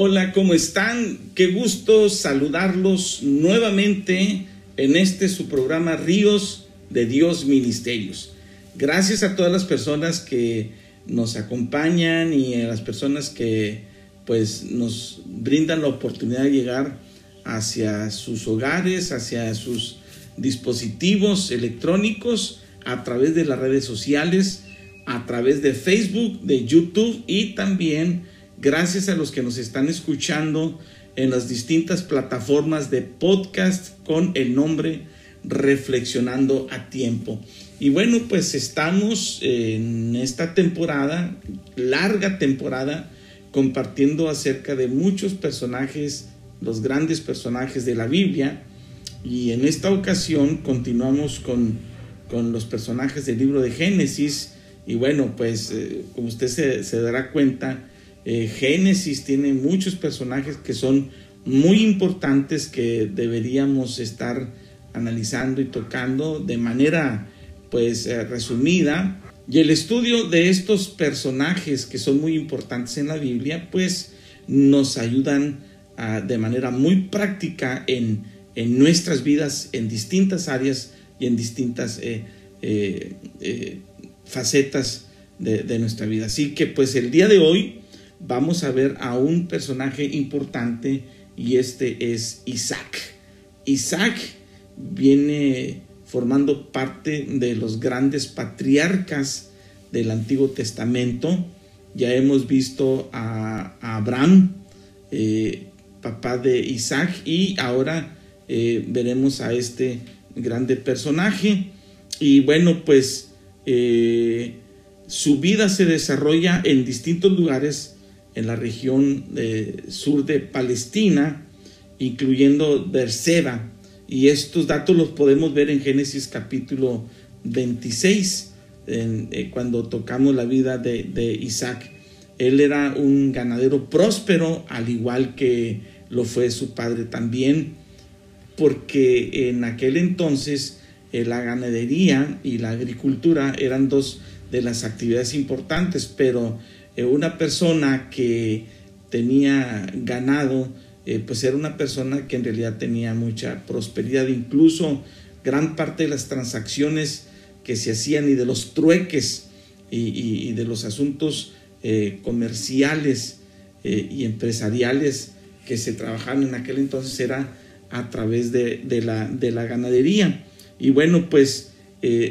Hola, ¿cómo están? Qué gusto saludarlos nuevamente en este su programa Ríos de Dios Ministerios. Gracias a todas las personas que nos acompañan y a las personas que pues nos brindan la oportunidad de llegar hacia sus hogares, hacia sus dispositivos electrónicos a través de las redes sociales, a través de Facebook, de YouTube y también Gracias a los que nos están escuchando en las distintas plataformas de podcast con el nombre Reflexionando a Tiempo. Y bueno, pues estamos en esta temporada, larga temporada, compartiendo acerca de muchos personajes, los grandes personajes de la Biblia. Y en esta ocasión continuamos con, con los personajes del libro de Génesis. Y bueno, pues eh, como usted se, se dará cuenta, eh, Génesis tiene muchos personajes que son muy importantes que deberíamos estar analizando y tocando de manera pues eh, resumida. Y el estudio de estos personajes que son muy importantes en la Biblia pues nos ayudan de manera muy práctica en, en, nuestras vidas en distintas áreas y en distintas eh, facetas de, de nuestra vida. Así que pues el día de hoy vamos a ver a un personaje importante y este es Isaac. Isaac viene formando parte de los grandes patriarcas del Antiguo Testamento. Ya hemos visto a, Abraham, eh, papá de Isaac, y ahora eh, veremos a este grande personaje. Y bueno, pues eh, su vida se desarrolla en distintos lugares en la región sur de Palestina, incluyendo Berseba. Y estos datos los podemos ver en Génesis capítulo 26, eh, cuando tocamos la vida de, de Isaac. Él era un ganadero próspero, al igual que lo fue su padre también, porque en aquel entonces eh, la ganadería y la agricultura eran dos de las actividades importantes, pero eh, una persona que tenía ganado, eh, pues era una persona que en realidad tenía mucha prosperidad, incluso gran parte de las transacciones que se hacían y de los trueques y, de los asuntos eh, comerciales y empresariales que se trabajaban en aquel entonces era a través de, la, de la, ganadería. Y bueno, pues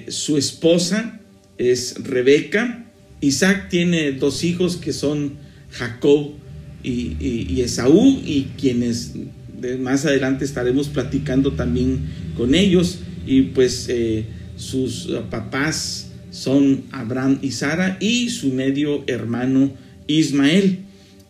su esposa es Rebeca, Isaac tiene dos hijos que son Jacob y, Esaú y quienes más adelante estaremos platicando también con ellos y pues eh, sus papás son Abraham y Sara y su medio hermano Ismael.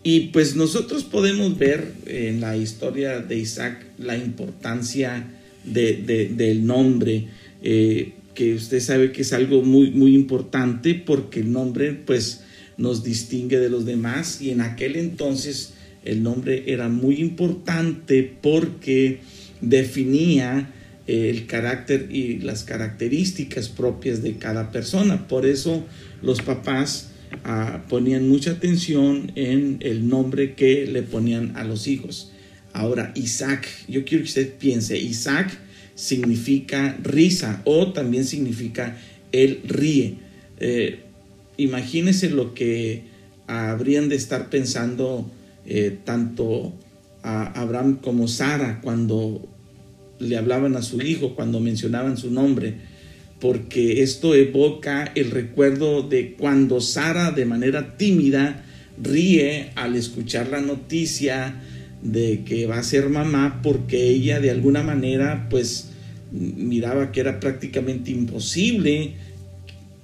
Y pues nosotros podemos ver en la historia de Isaac la importancia del nombre. Eh, que usted sabe que es algo muy, muy importante porque el nombre pues nos distingue de los demás y en aquel entonces el nombre era muy importante porque definía eh, el carácter y las características propias de cada persona. Por eso los papás ah, ponían mucha atención en el nombre que le ponían a los hijos. Ahora, Isaac, yo quiero que usted piense, Isaac significa risa o también significa él ríe. Eh, imagínese lo que habrían de estar pensando eh, tanto a Abraham como Sara cuando le hablaban a su hijo, cuando mencionaban su nombre, porque esto evoca el recuerdo de cuando Sara de manera tímida ríe al escuchar la noticia de que va a ser mamá porque ella de alguna manera pues miraba que era prácticamente imposible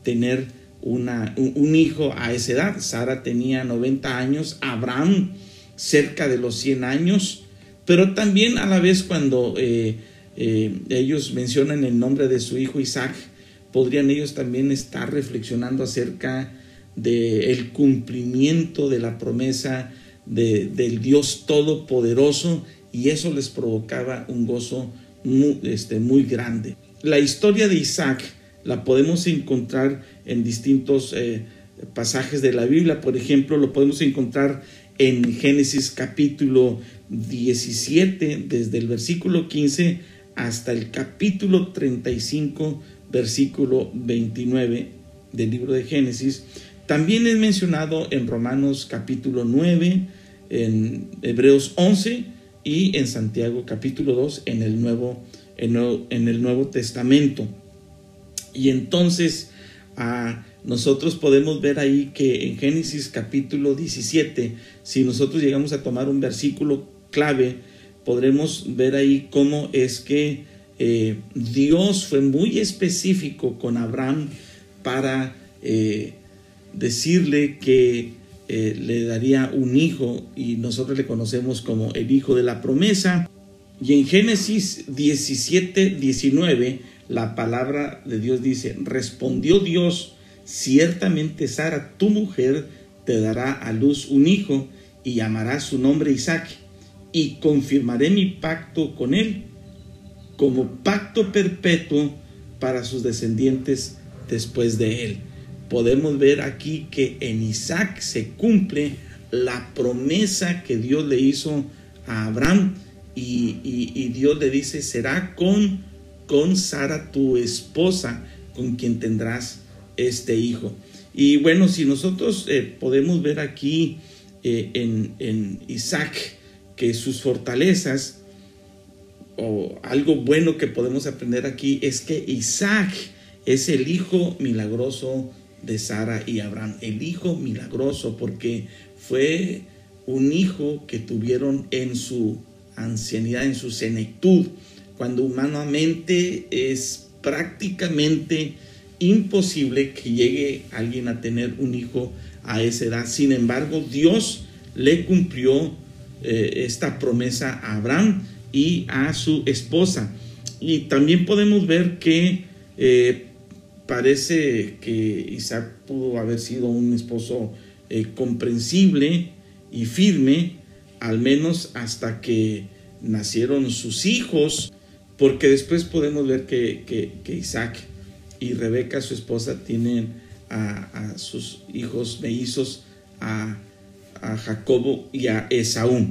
tener una, un, hijo a esa edad. Sara tenía 90 años, Abraham cerca de los 100 años, Pero también a la vez cuando eh, eh, ellos mencionan el nombre de su hijo Isaac, podrían ellos también estar reflexionando acerca del el cumplimiento de la promesa de, del Dios Todopoderoso y eso les provocaba un gozo muy, este, muy grande. La historia de Isaac la podemos encontrar en distintos eh, pasajes de la Biblia. Por ejemplo, lo podemos encontrar en Génesis capítulo 17, desde el versículo 15 hasta el capítulo 35, versículo 29 del libro de Génesis. También es mencionado en Romanos capítulo 9, en Hebreos 11 y en Santiago capítulo 2 en el Nuevo, en el Nuevo Testamento. Y entonces nosotros podemos ver ahí que en Génesis capítulo 17, si nosotros llegamos a tomar un versículo clave, podremos ver ahí cómo es que eh, Dios fue muy específico con Abraham para eh, decirle que eh, le daría un hijo y nosotros le conocemos como el hijo de la promesa. Y en Génesis 17, 19, la palabra de Dios dice, respondió Dios, ciertamente Sara, tu mujer, te dará a luz un hijo y llamará su nombre Isaac, y confirmaré mi pacto con él como pacto perpetuo para sus descendientes después de él. Podemos ver aquí que en Isaac se cumple la promesa que Dios le hizo a Abraham y, y Dios le dice, será con con Sara, tu esposa, con quien tendrás este hijo. Y bueno, si nosotros eh, podemos ver aquí eh, en, en Isaac que sus fortalezas, o algo bueno que podemos aprender aquí, es que Isaac es el hijo milagroso de Sara y Abraham. El hijo milagroso porque fue un hijo que tuvieron en su ancianidad, en su senectud cuando humanamente es prácticamente imposible que llegue alguien a tener un hijo a esa edad. Sin embargo, Dios le cumplió eh, esta promesa a Abraham y a su esposa. Y también podemos ver que eh, parece que Isaac pudo haber sido un esposo eh, comprensible y firme, al menos hasta que nacieron sus hijos porque después podemos ver que, Isaac y Rebeca, su esposa, tienen a, sus hijos mellizos, a, Jacobo y a Esaú.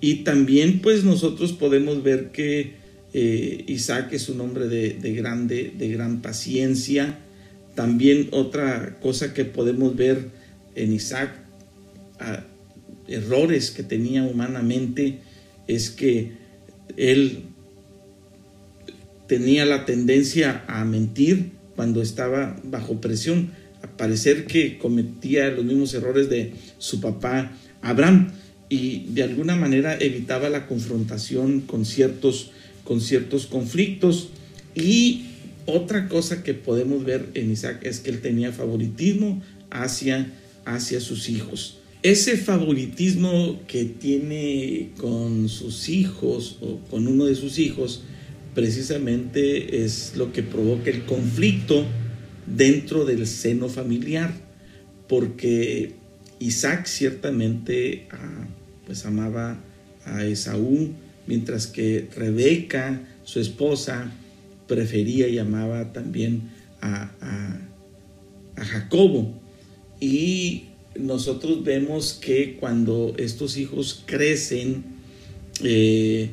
Y también pues nosotros podemos ver que eh, Isaac es un hombre de, grande, de gran paciencia. También otra cosa que podemos ver en Isaac, errores que tenía humanamente, es que él tenía la tendencia a mentir cuando estaba bajo presión, a parecer que cometía los mismos errores de su papá Abraham y de alguna manera evitaba la confrontación con ciertos, con ciertos conflictos. Y otra cosa que podemos ver en Isaac es que él tenía favoritismo hacia, hacia sus hijos. Ese favoritismo que tiene con sus hijos o con uno de sus hijos precisamente es lo que provoca el conflicto dentro del seno familiar, porque Isaac ciertamente ah, pues amaba a Esaú, mientras que Rebeca, su esposa, prefería y amaba también a, Jacobo. Y nosotros vemos que cuando estos hijos crecen, eh,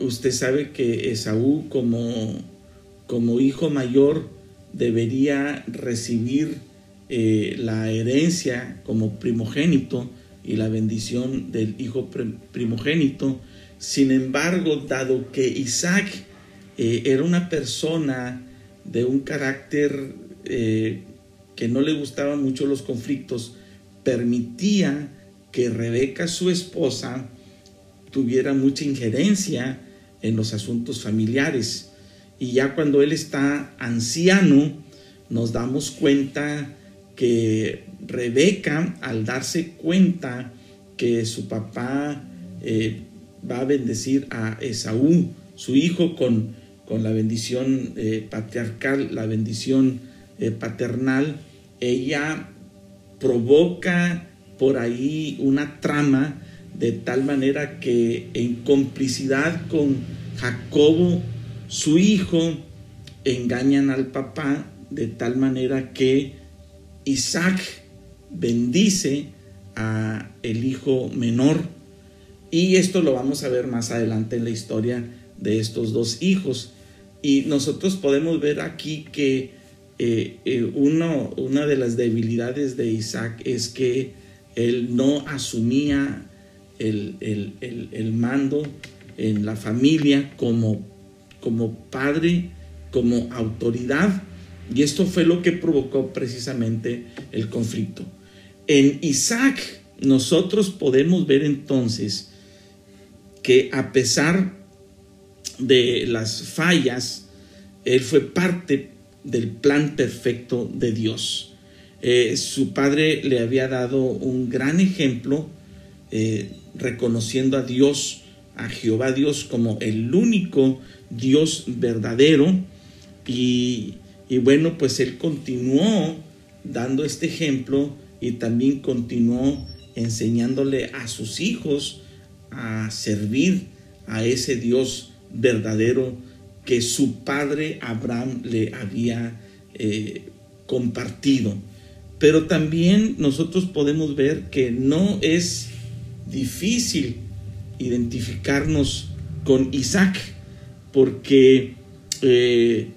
usted sabe que Esaú como, como hijo mayor debería recibir eh, la herencia como primogénito y la bendición del hijo primogénito. Sin embargo, dado que Isaac eh, era una persona de un carácter eh, que no le gustaban mucho los conflictos, permitía que Rebeca, su esposa, tuviera mucha injerencia en los asuntos familiares. Y ya cuando él está anciano, nos damos cuenta que Rebeca, al darse cuenta que su papá eh, va a bendecir a Esaú, su hijo, con, con la bendición eh, patriarcal, la bendición eh, paternal. Ella provoca por ahí una trama de tal manera que en complicidad con Jacobo, su hijo, engañan al papá de tal manera que Isaac bendice a el hijo menor y esto lo vamos a ver más adelante en la historia de estos dos hijos y nosotros podemos ver aquí que eh, eh, uno, una de las debilidades de Isaac es que él no asumía el, el mando en la familia como, como padre, como autoridad. Y esto fue lo que provocó precisamente el conflicto. En Isaac nosotros podemos ver entonces que a pesar de las fallas, él fue parte del plan perfecto de Dios. Eh, su padre le había dado un gran ejemplo, eh, reconociendo a Dios, a Jehová Dios, como el único Dios verdadero. Y, y bueno, pues él continuó dando este ejemplo y también continuó enseñándole a sus hijos a servir a ese Dios verdadero que su padre Abraham le había eh, compartido. Pero también nosotros podemos ver que no es difícil identificarnos con Isaac, porque eh,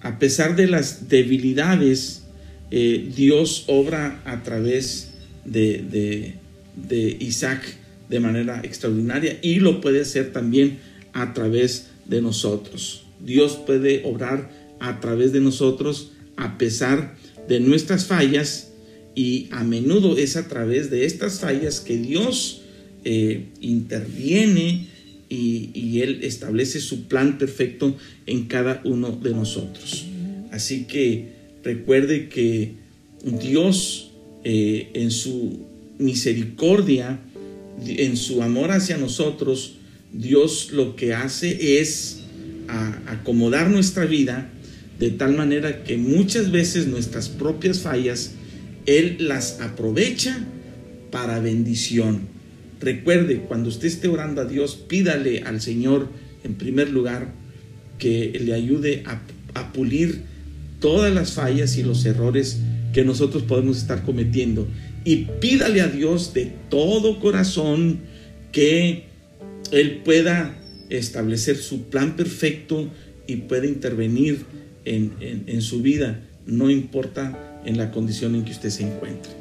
a pesar de las debilidades, eh, Dios obra a través de, de Isaac de manera extraordinaria y lo puede hacer también a través de nosotros. Dios puede obrar a través de nosotros a pesar de nuestras fallas y a menudo es a través de estas fallas que Dios eh, interviene y, Él establece su plan perfecto en cada uno de nosotros. Así que recuerde que Dios eh, en su misericordia, en su amor hacia nosotros, Dios lo que hace es acomodar nuestra vida de tal manera que muchas veces nuestras propias fallas, Él las aprovecha para bendición. Recuerde, cuando usted esté orando a Dios, pídale al Señor, en primer lugar, que le ayude a, a pulir todas las fallas y los errores que nosotros podemos estar cometiendo. Y pídale a Dios de todo corazón que Él pueda establecer su plan perfecto y pueda intervenir en, su vida, no importa en la condición en que usted se encuentre.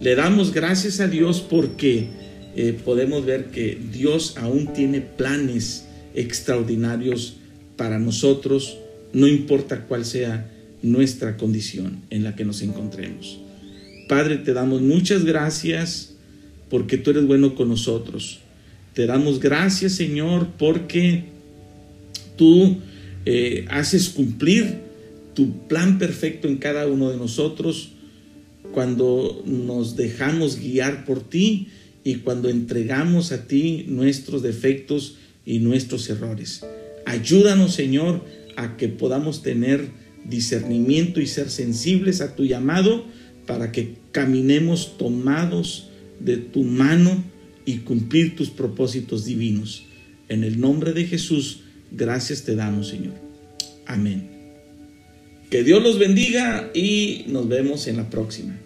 Le damos gracias a Dios porque eh, podemos ver que Dios aún tiene planes extraordinarios para nosotros, no importa cuál sea nuestra condición en la que nos encontremos. Padre, te damos muchas gracias porque tú eres bueno con nosotros. Te damos gracias, Señor, porque tú eh, haces cumplir tu plan perfecto en cada uno de nosotros cuando nos dejamos guiar por ti y cuando entregamos a ti nuestros defectos y nuestros errores. Ayúdanos, Señor, a que podamos tener discernimiento y ser sensibles a tu llamado para que caminemos tomados de tu mano y cumplir tus propósitos divinos. En el nombre de Jesús, gracias te damos, Señor. Amén. Que Dios los bendiga y nos vemos en la próxima.